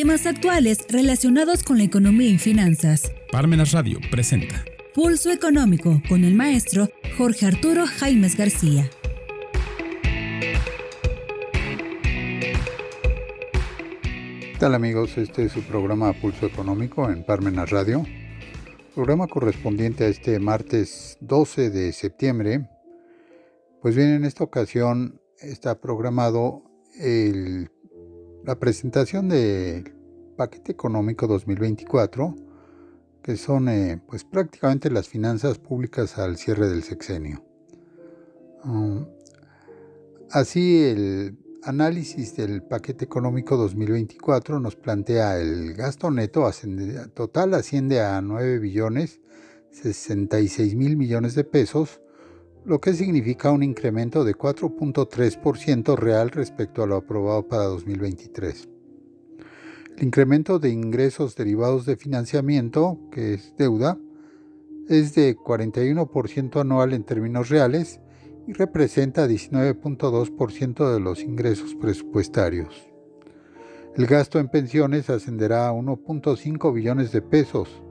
Temas actuales relacionados con la economía y finanzas. Parmenas Radio presenta Pulso Económico con el maestro Jorge Arturo Jaimes García. ¿Qué tal amigos? Este es su programa Pulso Económico en Parmenas Radio. Programa correspondiente a este martes 12 de septiembre. Pues bien, en esta ocasión está programado el la presentación del paquete económico 2024, que son eh, pues prácticamente las finanzas públicas al cierre del sexenio. Um, así el análisis del paquete económico 2024 nos plantea el gasto neto total asciende a 9 billones 66 mil millones de pesos, lo que significa un incremento de 4.3% real respecto a lo aprobado para 2023. El incremento de ingresos derivados de financiamiento, que es deuda, es de 41% anual en términos reales y representa 19.2% de los ingresos presupuestarios. El gasto en pensiones ascenderá a 1.5 billones de pesos,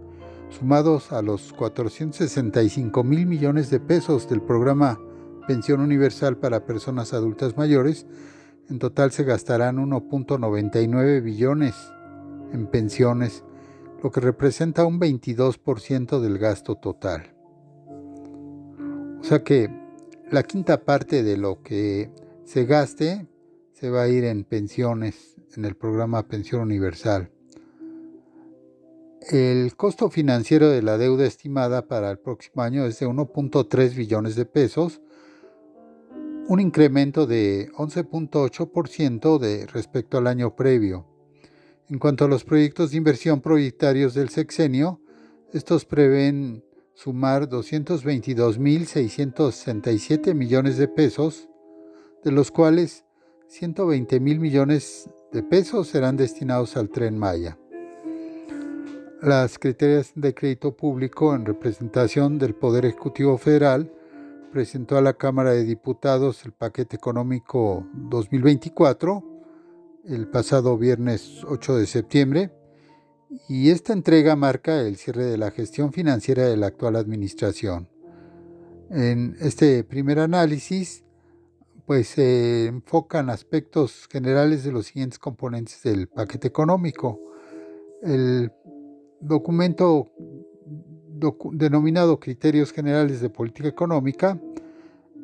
sumados a los 465 mil millones de pesos del programa Pensión Universal para Personas Adultas Mayores, en total se gastarán 1.99 billones en pensiones, lo que representa un 22% del gasto total. O sea que la quinta parte de lo que se gaste se va a ir en pensiones, en el programa Pensión Universal. El costo financiero de la deuda estimada para el próximo año es de 1.3 billones de pesos, un incremento de 11.8% de respecto al año previo. En cuanto a los proyectos de inversión proyectarios del sexenio, estos prevén sumar 222.667 millones de pesos, de los cuales 120 mil millones de pesos serán destinados al tren Maya. Las criterias de crédito público en representación del Poder Ejecutivo Federal presentó a la Cámara de Diputados el paquete económico 2024 el pasado viernes 8 de septiembre y esta entrega marca el cierre de la gestión financiera de la actual administración. En este primer análisis pues se enfocan aspectos generales de los siguientes componentes del paquete económico. El documento denominado Criterios Generales de Política Económica,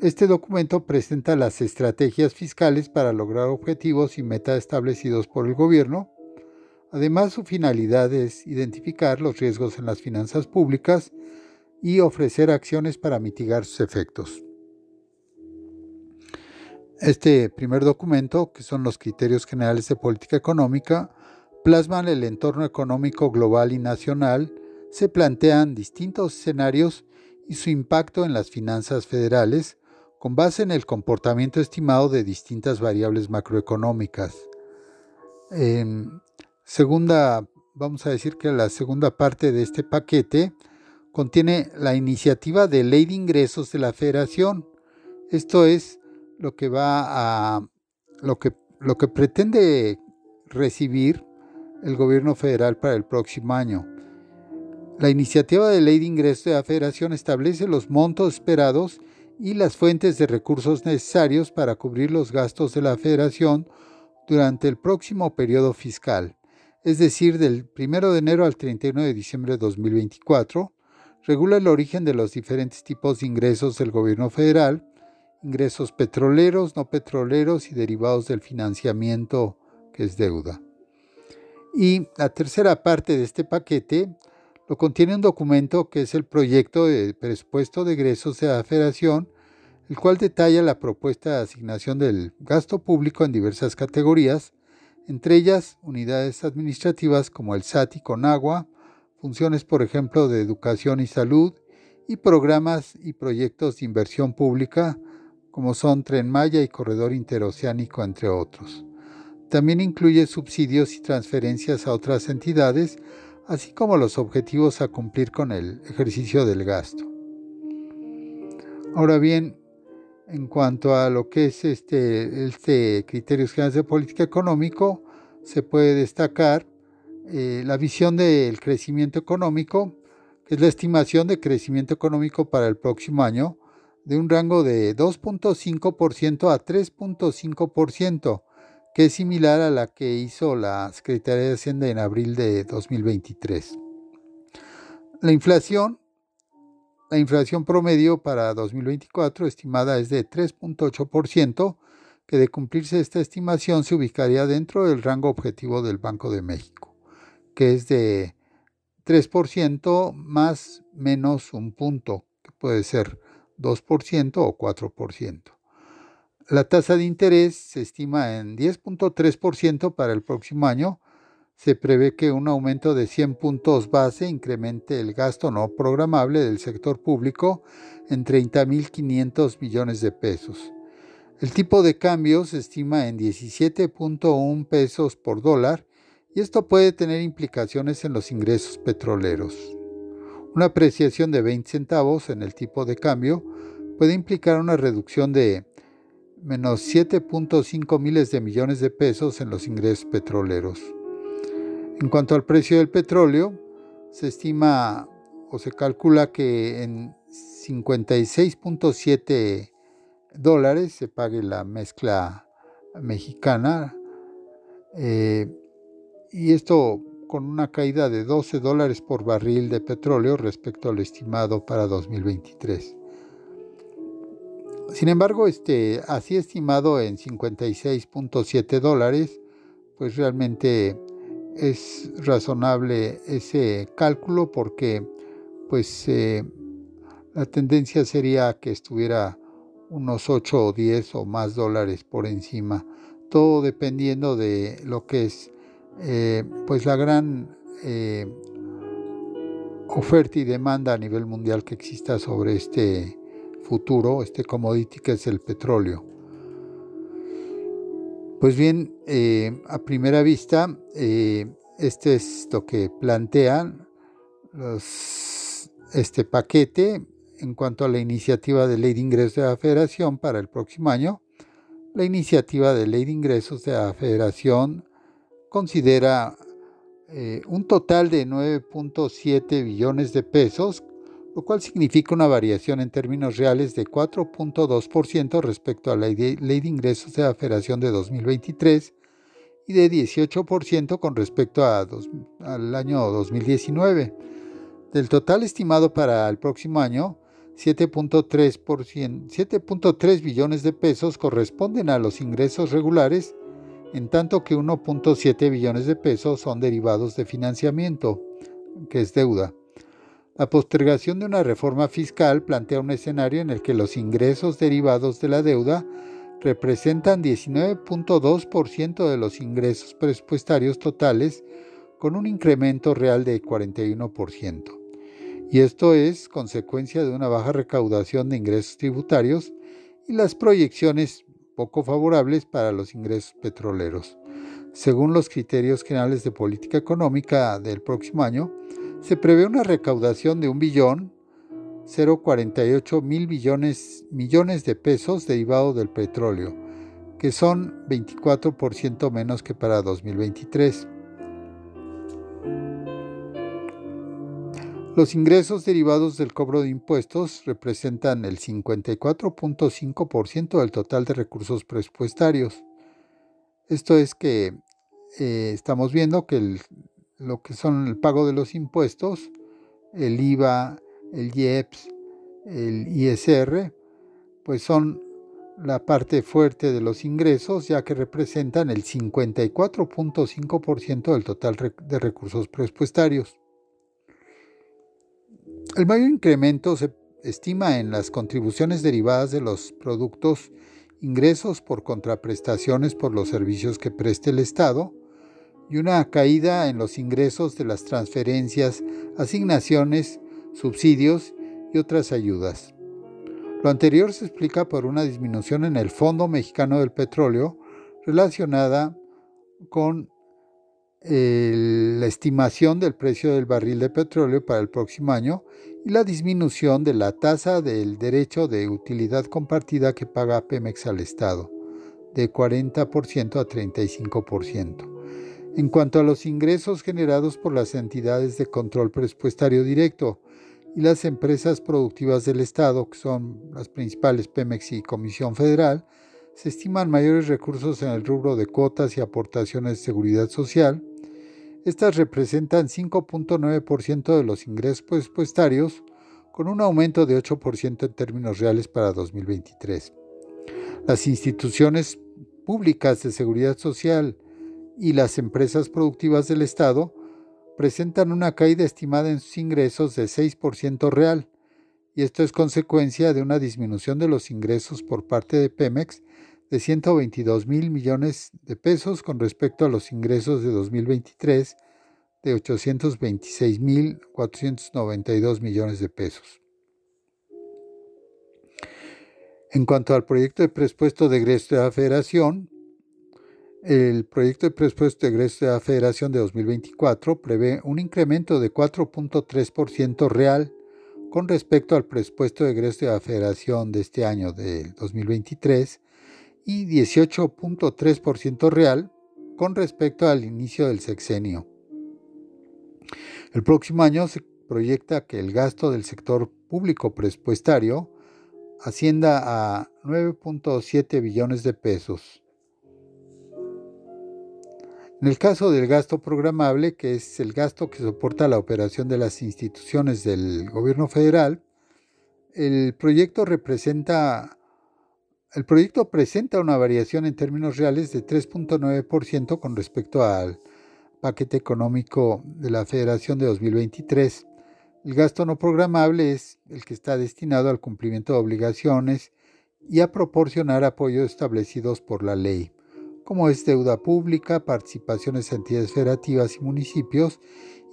este documento presenta las estrategias fiscales para lograr objetivos y metas establecidos por el gobierno. Además, su finalidad es identificar los riesgos en las finanzas públicas y ofrecer acciones para mitigar sus efectos. Este primer documento, que son los criterios generales de política económica, plasman el entorno económico global y nacional, se plantean distintos escenarios y su impacto en las finanzas federales con base en el comportamiento estimado de distintas variables macroeconómicas. segunda, vamos a decir que la segunda parte de este paquete contiene la iniciativa de ley de ingresos de la federación. Esto es lo que va a lo que, lo que pretende recibir el gobierno federal para el próximo año. La iniciativa de ley de ingreso de la federación establece los montos esperados y las fuentes de recursos necesarios para cubrir los gastos de la federación durante el próximo periodo fiscal, es decir, del 1 de enero al 31 de diciembre de 2024, regula el origen de los diferentes tipos de ingresos del gobierno federal, ingresos petroleros, no petroleros y derivados del financiamiento que es deuda. Y la tercera parte de este paquete lo contiene un documento que es el proyecto de presupuesto de egresos de la federación, el cual detalla la propuesta de asignación del gasto público en diversas categorías, entre ellas unidades administrativas como el SAT y Conagua, funciones por ejemplo de educación y salud, y programas y proyectos de inversión pública como son Tren Maya y Corredor Interoceánico, entre otros. También incluye subsidios y transferencias a otras entidades, así como los objetivos a cumplir con el ejercicio del gasto. Ahora bien, en cuanto a lo que es este, este criterios generales de política económico, se puede destacar eh, la visión del crecimiento económico, que es la estimación de crecimiento económico para el próximo año de un rango de 2.5% a 3.5%, que es similar a la que hizo la Secretaría de Hacienda en abril de 2023. La inflación, la inflación promedio para 2024 estimada es de 3.8%, que de cumplirse esta estimación se ubicaría dentro del rango objetivo del Banco de México, que es de 3% más menos un punto, que puede ser 2% o 4%. La tasa de interés se estima en 10.3% para el próximo año. Se prevé que un aumento de 100 puntos base incremente el gasto no programable del sector público en 30.500 millones de pesos. El tipo de cambio se estima en 17.1 pesos por dólar y esto puede tener implicaciones en los ingresos petroleros. Una apreciación de 20 centavos en el tipo de cambio puede implicar una reducción de menos 7.5 miles de millones de pesos en los ingresos petroleros. En cuanto al precio del petróleo, se estima o se calcula que en 56.7 dólares se pague la mezcla mexicana eh, y esto con una caída de 12 dólares por barril de petróleo respecto al estimado para 2023. Sin embargo, este, así estimado en 56.7 dólares, pues realmente es razonable ese cálculo porque pues eh, la tendencia sería que estuviera unos 8 o 10 o más dólares por encima, todo dependiendo de lo que es eh, pues la gran eh, oferta y demanda a nivel mundial que exista sobre este futuro, este commodity que es el petróleo. Pues bien, eh, a primera vista, eh, este es lo que plantean este paquete en cuanto a la iniciativa de ley de ingresos de la federación para el próximo año. La iniciativa de ley de ingresos de la federación considera eh, un total de 9.7 billones de pesos lo cual significa una variación en términos reales de 4.2% respecto a la Ley de Ingresos de la de 2023 y de 18% con respecto al año 2019. Del total estimado para el próximo año, 7.3 billones de pesos corresponden a los ingresos regulares, en tanto que 1.7 billones de pesos son derivados de financiamiento, que es deuda. La postergación de una reforma fiscal plantea un escenario en el que los ingresos derivados de la deuda representan 19.2% de los ingresos presupuestarios totales, con un incremento real de 41%. Y esto es consecuencia de una baja recaudación de ingresos tributarios y las proyecciones poco favorables para los ingresos petroleros. Según los criterios generales de política económica del próximo año, se prevé una recaudación de un billón 0,48 mil billones, millones de pesos derivados del petróleo, que son 24% menos que para 2023. Los ingresos derivados del cobro de impuestos representan el 54.5% del total de recursos presupuestarios. Esto es que eh, estamos viendo que el lo que son el pago de los impuestos, el IVA, el IEPS, el ISR, pues son la parte fuerte de los ingresos, ya que representan el 54.5% del total de recursos presupuestarios. El mayor incremento se estima en las contribuciones derivadas de los productos, ingresos por contraprestaciones por los servicios que preste el Estado, y una caída en los ingresos de las transferencias, asignaciones, subsidios y otras ayudas. Lo anterior se explica por una disminución en el Fondo Mexicano del Petróleo relacionada con la estimación del precio del barril de petróleo para el próximo año y la disminución de la tasa del derecho de utilidad compartida que paga Pemex al Estado, de 40% a 35%. En cuanto a los ingresos generados por las entidades de control presupuestario directo y las empresas productivas del Estado, que son las principales Pemex y Comisión Federal, se estiman mayores recursos en el rubro de cuotas y aportaciones de seguridad social. Estas representan 5.9% de los ingresos presupuestarios, con un aumento de 8% en términos reales para 2023. Las instituciones públicas de seguridad social y las empresas productivas del Estado presentan una caída estimada en sus ingresos de 6% real, y esto es consecuencia de una disminución de los ingresos por parte de Pemex de 122 mil millones de pesos con respecto a los ingresos de 2023 de 826 mil 492 millones de pesos. En cuanto al proyecto de presupuesto de egreso de la Federación, el proyecto de presupuesto de egreso de la Federación de 2024 prevé un incremento de 4.3% real con respecto al presupuesto de egreso de la Federación de este año de 2023 y 18.3% real con respecto al inicio del sexenio. El próximo año se proyecta que el gasto del sector público presupuestario ascienda a 9.7 billones de pesos en el caso del gasto programable, que es el gasto que soporta la operación de las instituciones del gobierno federal, el proyecto presenta una variación en términos reales de 3.9% con respecto al paquete económico de la Federación de 2023. El gasto no programable es el que está destinado al cumplimiento de obligaciones y a proporcionar apoyos establecidos por la ley como es deuda pública, participaciones en entidades federativas y municipios,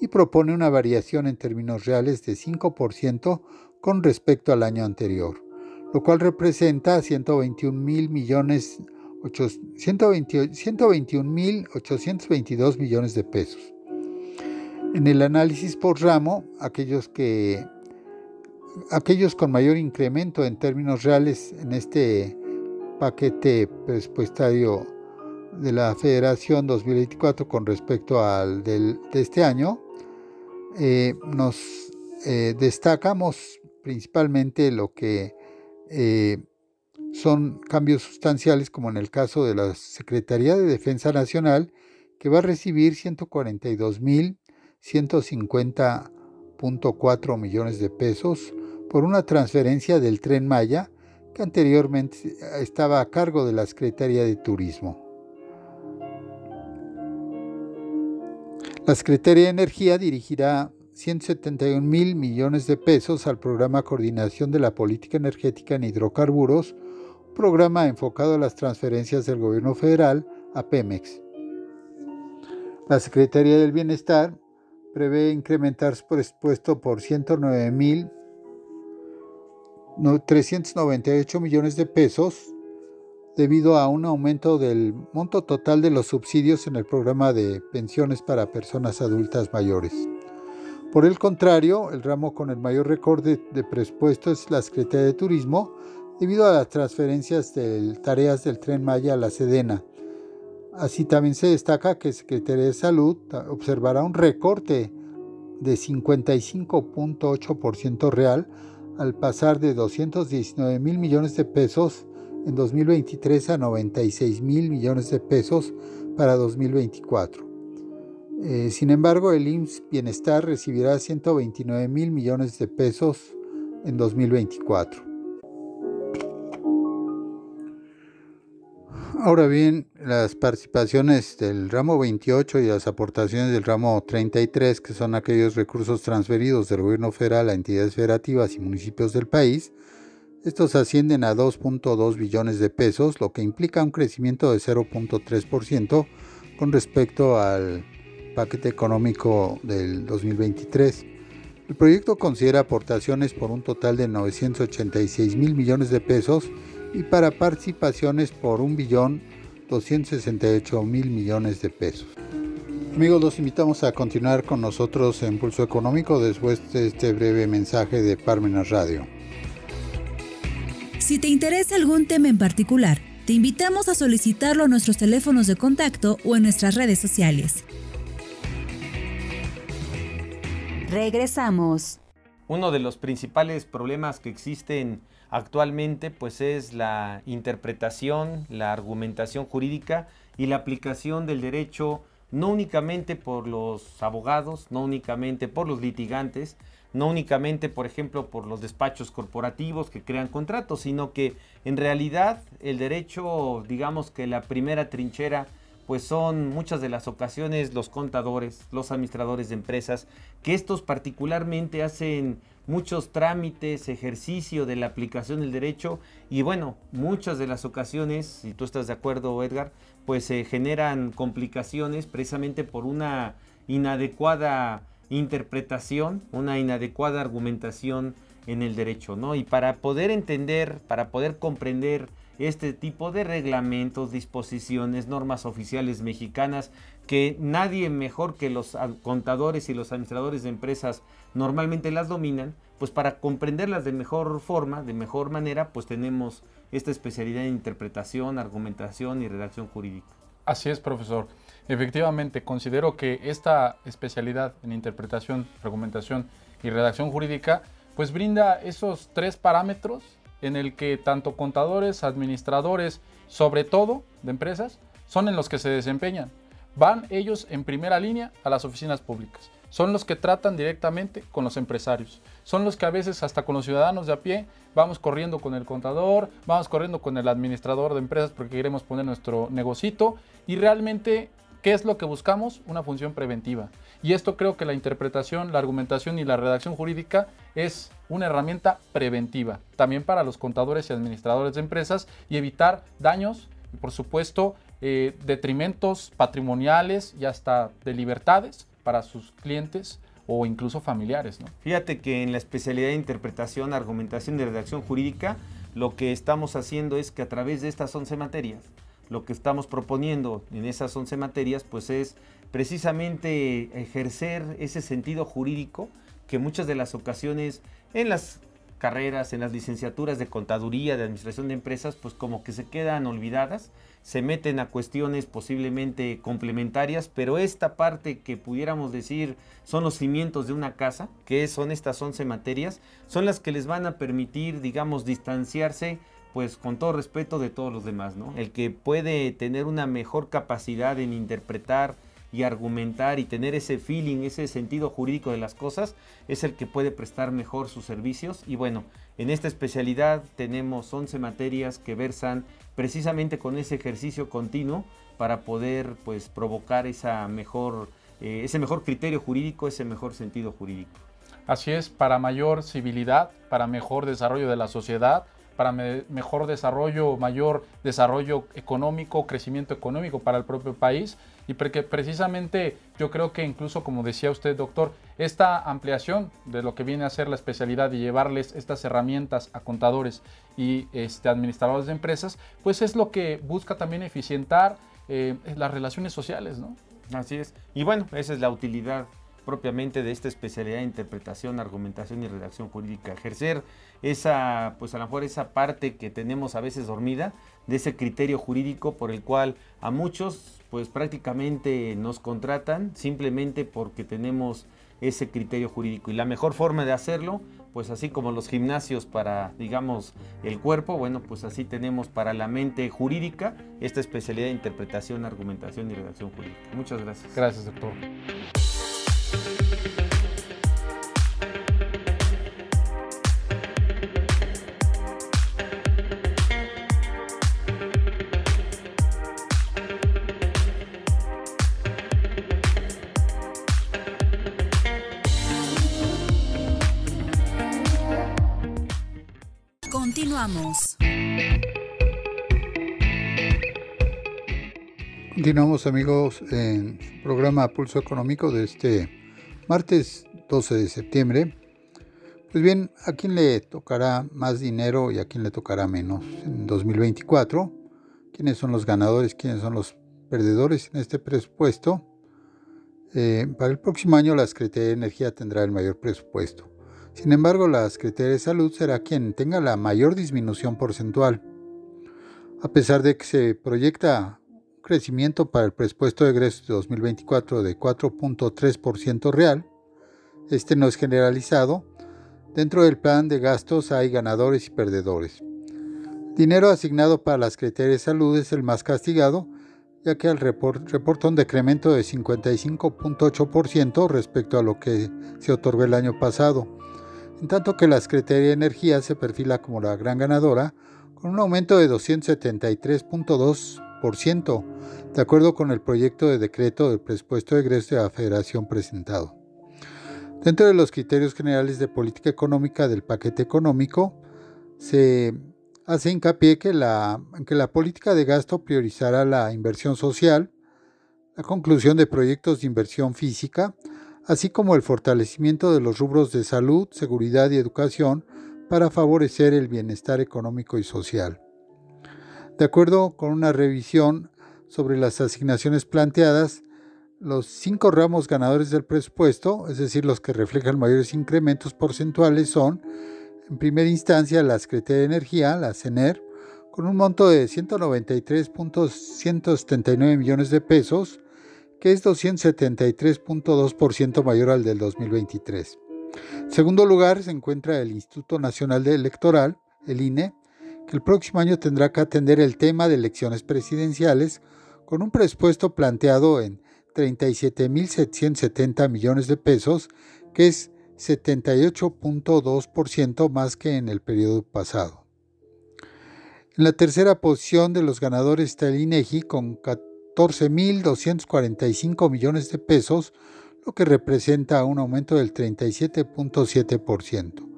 y propone una variación en términos reales de 5% con respecto al año anterior, lo cual representa 121 mil millones 121.822 millones de pesos. En el análisis por ramo, aquellos que aquellos con mayor incremento en términos reales en este paquete presupuestario de la Federación 2024 con respecto al de este año, eh, nos eh, destacamos principalmente lo que eh, son cambios sustanciales, como en el caso de la Secretaría de Defensa Nacional, que va a recibir 142.150.4 millones de pesos por una transferencia del tren Maya que anteriormente estaba a cargo de la Secretaría de Turismo. La Secretaría de Energía dirigirá 171 mil millones de pesos al programa Coordinación de la Política Energética en Hidrocarburos, programa enfocado a las transferencias del gobierno federal a Pemex. La Secretaría del Bienestar prevé incrementar su presupuesto por 109 mil 398 millones de pesos debido a un aumento del monto total de los subsidios en el programa de pensiones para personas adultas mayores. Por el contrario, el ramo con el mayor récord de, presupuesto es la Secretaría de Turismo, debido a las transferencias de tareas del tren Maya a la Sedena. Así también se destaca que Secretaría de Salud observará un recorte de 55.8% real al pasar de 219 mil millones de pesos en 2023 a 96 mil millones de pesos para 2024. Eh, sin embargo, el IMSS Bienestar recibirá 129 mil millones de pesos en 2024. Ahora bien, las participaciones del ramo 28 y las aportaciones del ramo 33, que son aquellos recursos transferidos del gobierno federal a entidades federativas y municipios del país, estos ascienden a 2.2 billones de pesos, lo que implica un crecimiento de 0.3% con respecto al paquete económico del 2023. El proyecto considera aportaciones por un total de 986 mil millones de pesos y para participaciones por 1 billón 268 mil millones de pesos. Amigos, los invitamos a continuar con nosotros en Pulso Económico después de este breve mensaje de Parmenas Radio. Si te interesa algún tema en particular, te invitamos a solicitarlo a nuestros teléfonos de contacto o en nuestras redes sociales. Regresamos. Uno de los principales problemas que existen actualmente pues es la interpretación, la argumentación jurídica y la aplicación del derecho no únicamente por los abogados, no únicamente por los litigantes, no únicamente, por ejemplo, por los despachos corporativos que crean contratos, sino que en realidad el derecho, digamos que la primera trinchera, pues son muchas de las ocasiones los contadores, los administradores de empresas, que estos particularmente hacen muchos trámites, ejercicio de la aplicación del derecho y bueno, muchas de las ocasiones, si tú estás de acuerdo Edgar, pues se generan complicaciones precisamente por una inadecuada interpretación, una inadecuada argumentación en el derecho, ¿no? Y para poder entender, para poder comprender este tipo de reglamentos, disposiciones, normas oficiales mexicanas, que nadie mejor que los contadores y los administradores de empresas normalmente las dominan, pues para comprenderlas de mejor forma, de mejor manera, pues tenemos esta especialidad en interpretación, argumentación y redacción jurídica. Así es, profesor. Efectivamente, considero que esta especialidad en interpretación, argumentación y redacción jurídica, pues brinda esos tres parámetros en el que tanto contadores, administradores, sobre todo de empresas, son en los que se desempeñan. Van ellos en primera línea a las oficinas públicas. Son los que tratan directamente con los empresarios. Son los que a veces hasta con los ciudadanos de a pie vamos corriendo con el contador, vamos corriendo con el administrador de empresas porque queremos poner nuestro negocito y realmente ¿Qué es lo que buscamos? Una función preventiva. Y esto creo que la interpretación, la argumentación y la redacción jurídica es una herramienta preventiva, también para los contadores y administradores de empresas y evitar daños por supuesto eh, detrimentos patrimoniales y hasta de libertades para sus clientes o incluso familiares. ¿no? Fíjate que en la especialidad de interpretación, argumentación y redacción jurídica, lo que estamos haciendo es que a través de estas 11 materias, lo que estamos proponiendo en esas 11 materias, pues es precisamente ejercer ese sentido jurídico que muchas de las ocasiones en las carreras, en las licenciaturas de contaduría, de administración de empresas, pues como que se quedan olvidadas, se meten a cuestiones posiblemente complementarias, pero esta parte que pudiéramos decir son los cimientos de una casa, que son estas 11 materias, son las que les van a permitir, digamos, distanciarse pues con todo respeto de todos los demás, ¿no? El que puede tener una mejor capacidad en interpretar y argumentar y tener ese feeling, ese sentido jurídico de las cosas, es el que puede prestar mejor sus servicios. Y bueno, en esta especialidad tenemos 11 materias que versan precisamente con ese ejercicio continuo para poder pues provocar esa mejor, eh, ese mejor criterio jurídico, ese mejor sentido jurídico. Así es, para mayor civilidad, para mejor desarrollo de la sociedad, para mejor desarrollo, mayor desarrollo económico, crecimiento económico para el propio país. Y porque precisamente yo creo que incluso, como decía usted, doctor, esta ampliación de lo que viene a ser la especialidad y llevarles estas herramientas a contadores y este, administradores de empresas, pues es lo que busca también eficientar eh, las relaciones sociales, ¿no? Así es. Y bueno, esa es la utilidad propiamente de esta especialidad de interpretación, argumentación y redacción jurídica. Ejercer esa, pues a lo mejor esa parte que tenemos a veces dormida, de ese criterio jurídico por el cual a muchos pues prácticamente nos contratan simplemente porque tenemos ese criterio jurídico. Y la mejor forma de hacerlo, pues así como los gimnasios para, digamos, el cuerpo, bueno, pues así tenemos para la mente jurídica esta especialidad de interpretación, argumentación y redacción jurídica. Muchas gracias. Gracias, doctor. Continuamos amigos en programa Pulso Económico de este martes 12 de septiembre. Pues bien, ¿a quién le tocará más dinero y a quién le tocará menos en 2024? ¿Quiénes son los ganadores? ¿Quiénes son los perdedores en este presupuesto? Eh, para el próximo año la Secretaría de Energía tendrá el mayor presupuesto. Sin embargo, la Secretaría de Salud será quien tenga la mayor disminución porcentual. A pesar de que se proyecta crecimiento para el presupuesto de egresos de 2024 de 4.3% real, este no es generalizado. Dentro del plan de gastos hay ganadores y perdedores. Dinero asignado para la Secretaría de Salud es el más castigado, ya que el reporta un decremento de 55.8% respecto a lo que se otorgó el año pasado, en tanto que la Secretaría de Energía se perfila como la gran ganadora, con un aumento de 273.2%, de acuerdo con el proyecto de decreto del presupuesto de egreso de la Federación presentado. Dentro de los criterios generales de política económica del paquete económico, se hace hincapié que la, que la política de gasto priorizará la inversión social, la conclusión de proyectos de inversión física, así como el fortalecimiento de los rubros de salud, seguridad y educación para favorecer el bienestar económico y social. De acuerdo con una revisión sobre las asignaciones planteadas, los cinco ramos ganadores del presupuesto, es decir, los que reflejan mayores incrementos porcentuales, son en primera instancia, la Secretaría de Energía, la CENER, con un monto de 193.179 millones de pesos, que es 273.2% mayor al del 2023. En segundo lugar, se encuentra el Instituto Nacional de Electoral, el INE, el próximo año tendrá que atender el tema de elecciones presidenciales con un presupuesto planteado en 37.770 millones de pesos, que es 78.2% más que en el periodo pasado. En la tercera posición de los ganadores está el INEGI con 14.245 millones de pesos, lo que representa un aumento del 37.7%.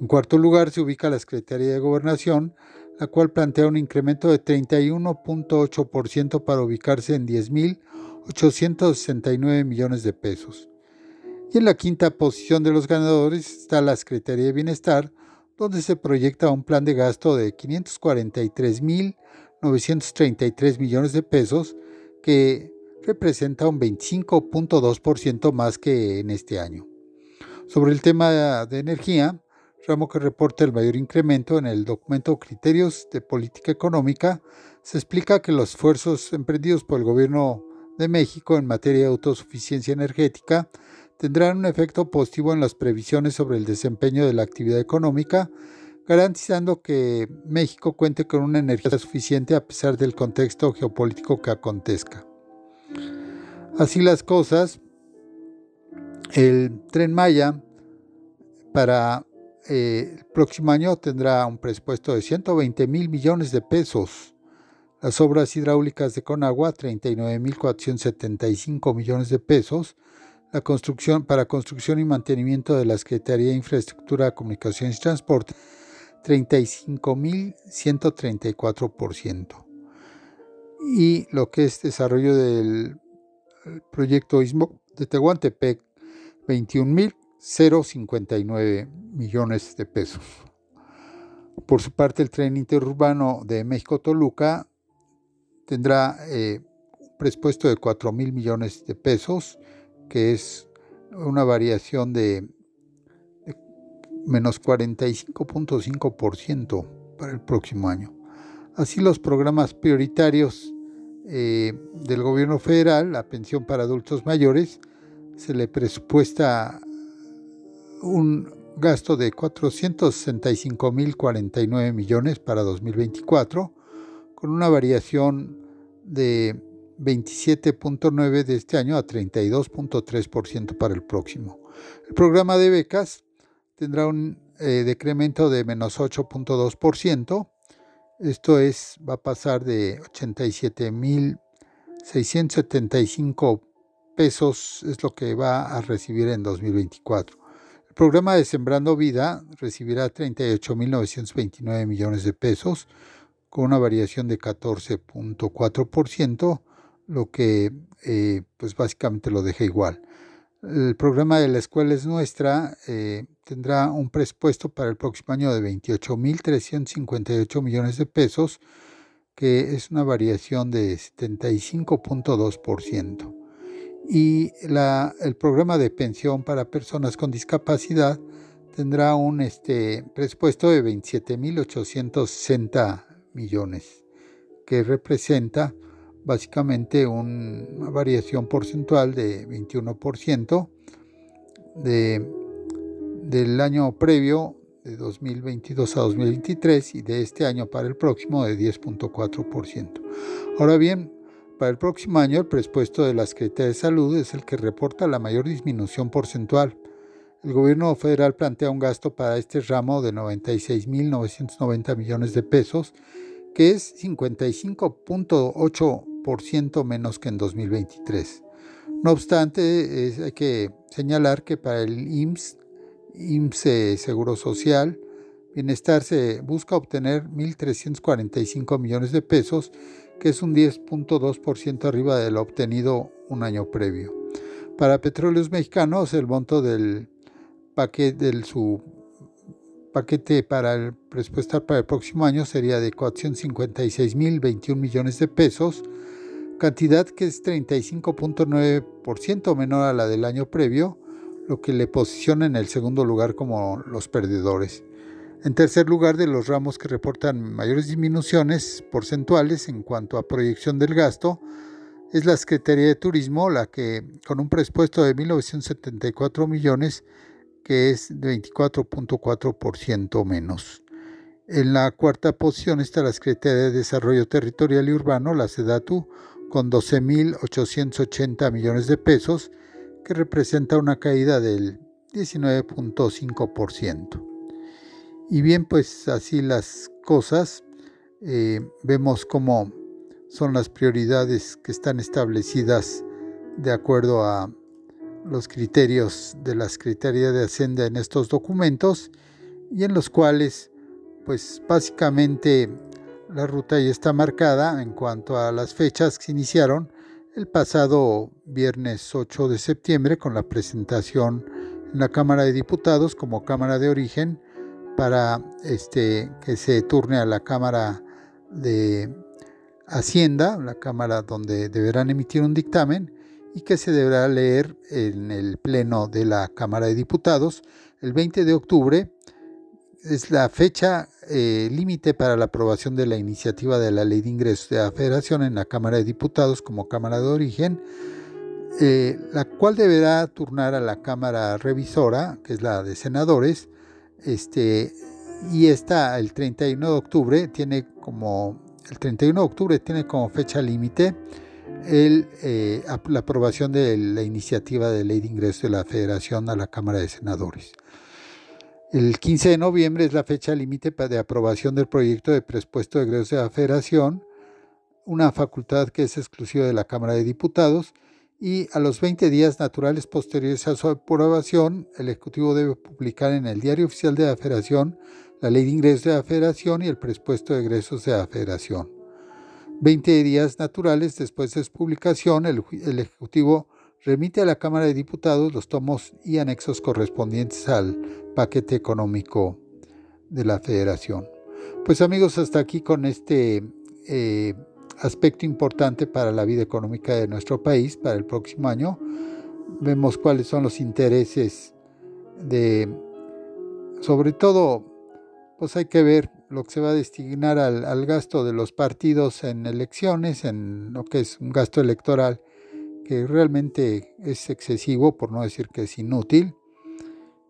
En cuarto lugar se ubica la Secretaría de Gobernación, la cual plantea un incremento de 31.8% para ubicarse en 10.869 millones de pesos. Y en la quinta posición de los ganadores está la Secretaría de Bienestar, donde se proyecta un plan de gasto de 543.933 millones de pesos, que representa un 25.2% más que en este año. Sobre el tema de energía, ramo que reporta el mayor incremento en el documento Criterios de Política Económica, se explica que los esfuerzos emprendidos por el Gobierno de México en materia de autosuficiencia energética tendrán un efecto positivo en las previsiones sobre el desempeño de la actividad económica, garantizando que México cuente con una energía suficiente a pesar del contexto geopolítico que acontezca. Así las cosas, el tren Maya para eh, el próximo año tendrá un presupuesto de 120 mil millones de pesos. Las obras hidráulicas de Conagua, 39.475 millones de pesos la construcción, para construcción y mantenimiento de la Secretaría de Infraestructura, Comunicaciones y Transporte, 35.134%. Y lo que es desarrollo del proyecto ISMO de Tehuantepec, 21.059 millones de pesos. Por su parte, el tren interurbano de México-Toluca tendrá eh, un presupuesto de 4 mil millones de pesos que es una variación de, menos 45.5% para el próximo año. Así los programas prioritarios eh, del gobierno federal, la pensión para adultos mayores, se le presupuesta un gasto de 465.049 millones para 2024, con una variación de 27.9 de este año a 32.3% para el próximo. El programa de becas tendrá un eh, decremento de menos 8.2%. Esto es, va a pasar de 87.675 pesos, es lo que va a recibir en 2024. El programa de Sembrando Vida recibirá 38.929 millones de pesos, con una variación de 14.4% lo que eh, pues básicamente lo deja igual. El programa de la escuela es nuestra, eh, tendrá un presupuesto para el próximo año de 28.358 millones de pesos, que es una variación de 75.2%. Y el programa de pensión para personas con discapacidad tendrá un este, presupuesto de 27.860 millones, que representa básicamente una variación porcentual de 21%, de, del año previo de 2022 a 2023 y de este año para el próximo de 10.4%. Ahora bien, para el próximo año el presupuesto de la Secretaría de Salud es el que reporta la mayor disminución porcentual. El gobierno federal plantea un gasto para este ramo de 96.990 millones de pesos, que es 55.8% menos que en 2023. No obstante, hay que señalar que para el IMSS IMSS Seguro Social, Bienestar se busca obtener 1.345 millones de pesos, que es un 10.2% arriba de lo obtenido un año previo. Para Petróleos Mexicanos, el monto del paquete, de su paquete para el presupuestal para el próximo año sería de 456.021 millones de pesos, cantidad que es 35.9% menor a la del año previo, lo que le posiciona en el segundo lugar como los perdedores. En tercer lugar, de los ramos que reportan mayores disminuciones porcentuales en cuanto a proyección del gasto, es la Secretaría de Turismo, la que con un presupuesto de 1.974 millones, que es 24.4% menos. En la cuarta posición está la Secretaría de Desarrollo Territorial y Urbano, la SEDATU, con 12.880 millones de pesos, que representa una caída del 19.5%. Y bien, pues así las cosas, eh, vemos cómo son las prioridades que están establecidas de acuerdo a los criterios de la Secretaría de Hacienda en estos documentos y en los cuales pues básicamente la ruta ya está marcada en cuanto a las fechas que se iniciaron el pasado viernes 8 de septiembre con la presentación en la Cámara de Diputados como Cámara de Origen para este, que se turne a la Cámara de Hacienda, la Cámara donde deberán emitir un dictamen y que se deberá leer en el Pleno de la Cámara de Diputados el 20 de octubre. Es la fecha eh, límite para la aprobación de la iniciativa de la Ley de Ingresos de la Federación en la Cámara de Diputados como Cámara de Origen, eh, la cual deberá turnar a la Cámara Revisora, que es la de Senadores, este, y esta el 31 de octubre tiene como el 31 de octubre tiene como fecha límite eh, la aprobación de la iniciativa de ley de ingresos de la Federación a la Cámara de Senadores. El 15 de noviembre es la fecha límite de aprobación del proyecto de presupuesto de egresos de la Federación, una facultad que es exclusiva de la Cámara de Diputados, y a los 20 días naturales posteriores a su aprobación, el Ejecutivo debe publicar en el Diario Oficial de la Federación la Ley de Ingresos de la Federación y el presupuesto de egresos de la Federación. 20 días naturales después de su publicación, el, Ejecutivo remite a la Cámara de Diputados los tomos y anexos correspondientes al paquete económico de la Federación. Pues amigos, hasta aquí con este eh, aspecto importante para la vida económica de nuestro país para el próximo año. Vemos cuáles son los intereses de, sobre todo, pues hay que ver lo que se va a destinar al, al gasto de los partidos en elecciones, en lo que es un gasto electoral que realmente es excesivo, por no decir que es inútil,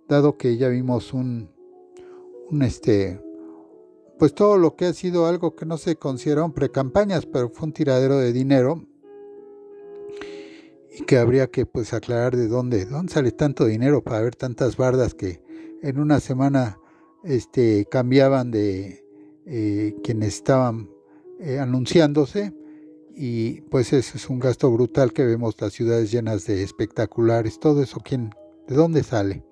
dado que ya vimos un, un este, pues todo lo que ha sido algo que no se consideraron precampañas, pero fue un tiradero de dinero y que habría que pues aclarar de dónde, dónde sale tanto dinero para ver tantas bardas que en una semana este, cambiaban de eh, quienes estaban eh, anunciándose y pues ese es un gasto brutal que vemos las ciudades llenas de espectaculares, todo eso, ¿quién, ¿de dónde sale?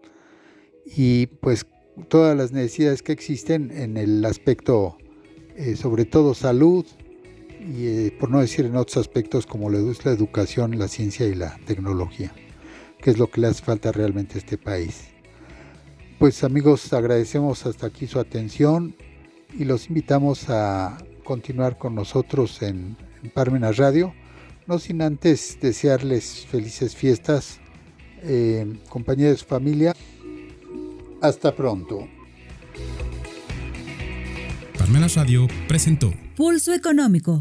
Y pues todas las necesidades que existen en el aspecto, eh, sobre todo salud, y eh, por no decir en otros aspectos como la, la educación, la ciencia y la tecnología, que es lo que le hace falta realmente a este país. Pues amigos, agradecemos hasta aquí su atención y los invitamos a continuar con nosotros en en Parmenas Radio. No sin antes desearles felices fiestas, eh, su familia. Hasta pronto. Parmenas Radio presentó Pulso Económico